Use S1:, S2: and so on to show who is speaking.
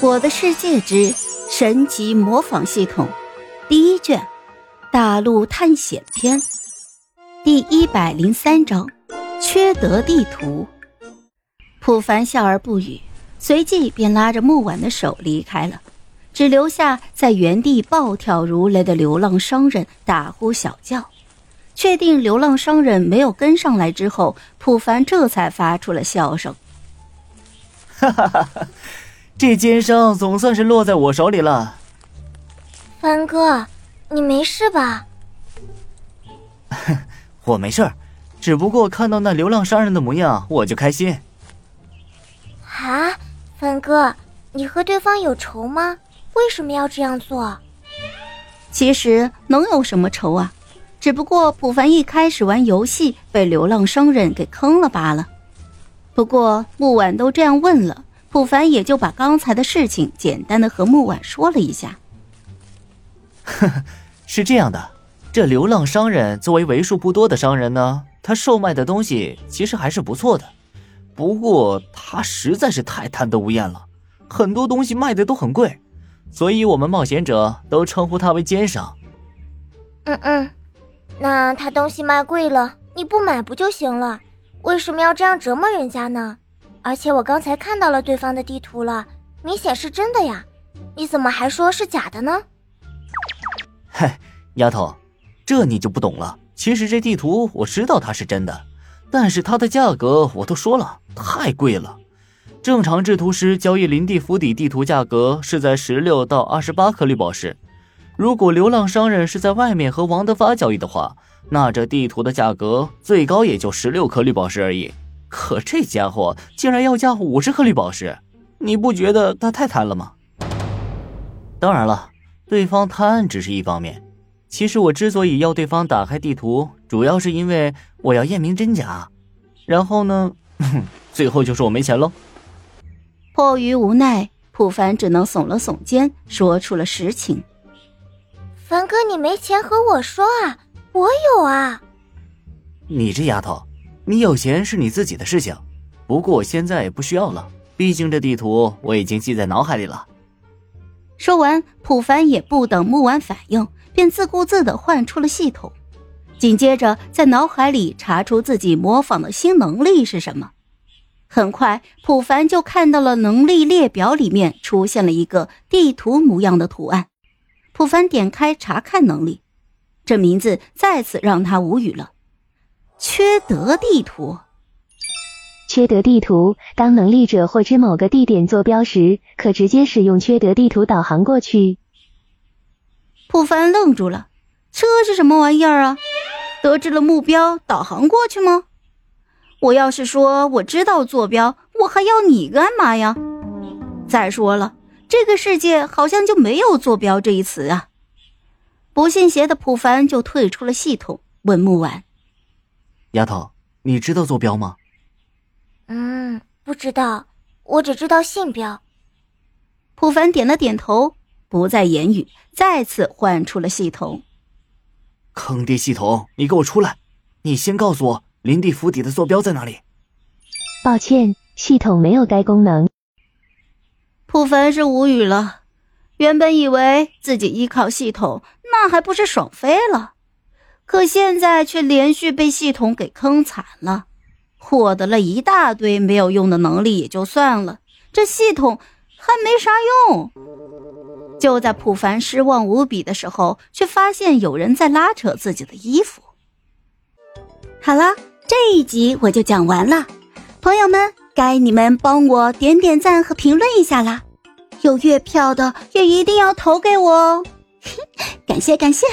S1: 我的世界之神级模仿系统第一卷大陆探险篇第一百零三章缺德地图。普凡笑而不语，随即便拉着木婉的手离开了，只留下在原地暴跳如雷的流浪商人大呼小叫。确定流浪商人没有跟上来之后，普凡这才发出了笑声。
S2: 哈哈哈哈！这奸商总算是落在我手里了。
S3: 凡哥，你没事吧？
S2: 我没事只不过看到那流浪商人的模样，我就开心。
S3: 啊，凡哥，你和对方有仇吗？为什么要这样做？
S1: 其实能有什么仇啊？只不过普凡一开始玩游戏被流浪商人给坑了罢了。不过木婉都这样问了，普凡也就把刚才的事情简单的和木婉说了一下。
S2: 呵呵，是这样的，这流浪商人作为为数不多的商人呢，他售卖的东西其实还是不错的。不过他实在是太贪得无厌了，很多东西卖的都很贵，所以我们冒险者都称呼他为奸商。
S3: 嗯嗯。那他东西卖贵了，你不买不就行了？为什么要这样折磨人家呢？而且我刚才看到了对方的地图了，明显是真的呀，你怎么还说是假的呢？
S2: 嗨，丫头，这你就不懂了。其实这地图我知道它是真的，但是它的价格我都说了，太贵了。正常制图师交易林地府邸地图价格是在十六到二十八颗绿宝石。如果流浪商人是在外面和王德发交易的话，那这地图的价格最高也就十六颗绿宝石而已。可这家伙竟然要价五十颗绿宝石，你不觉得他太贪了吗？当然了，对方贪只是一方面。其实我之所以要对方打开地图，主要是因为我要验明真假。然后呢，最后就是我没钱喽。
S1: 迫于无奈，普凡只能耸了耸肩，说出了实情。
S3: 凡哥，你没钱和我说啊，我有啊。
S2: 你这丫头，你有钱是你自己的事情，不过我现在也不需要了，毕竟这地图我已经记在脑海里了。
S1: 说完，普凡也不等木婉反应，便自顾自的换出了系统，紧接着在脑海里查出自己模仿的新能力是什么。很快，普凡就看到了能力列表里面出现了一个地图模样的图案。普凡点开查看能力，这名字再次让他无语了。缺德地图，
S4: 缺德地图。当能力者获知某个地点坐标时，可直接使用缺德地图导航过去。
S1: 普凡愣住了，这是什么玩意儿啊？得知了目标，导航过去吗？我要是说我知道坐标，我还要你干嘛呀？再说了。这个世界好像就没有坐标这一词啊！不信邪的普凡就退出了系统，问木婉：“
S2: 丫头，你知道坐标吗？”“
S3: 嗯，不知道，我只知道信标。”
S1: 普凡点了点头，不再言语，再次唤出了系统。
S2: 坑爹系统，你给我出来！你先告诉我林地府邸的坐标在哪里。
S4: 抱歉，系统没有该功能。
S1: 普凡是无语了，原本以为自己依靠系统，那还不是爽飞了？可现在却连续被系统给坑惨了，获得了一大堆没有用的能力也就算了，这系统还没啥用。就在普凡失望无比的时候，却发现有人在拉扯自己的衣服。好了，这一集我就讲完了，朋友们。该你们帮我点点赞和评论一下啦，有月票的也一定要投给我哦，感 谢感谢。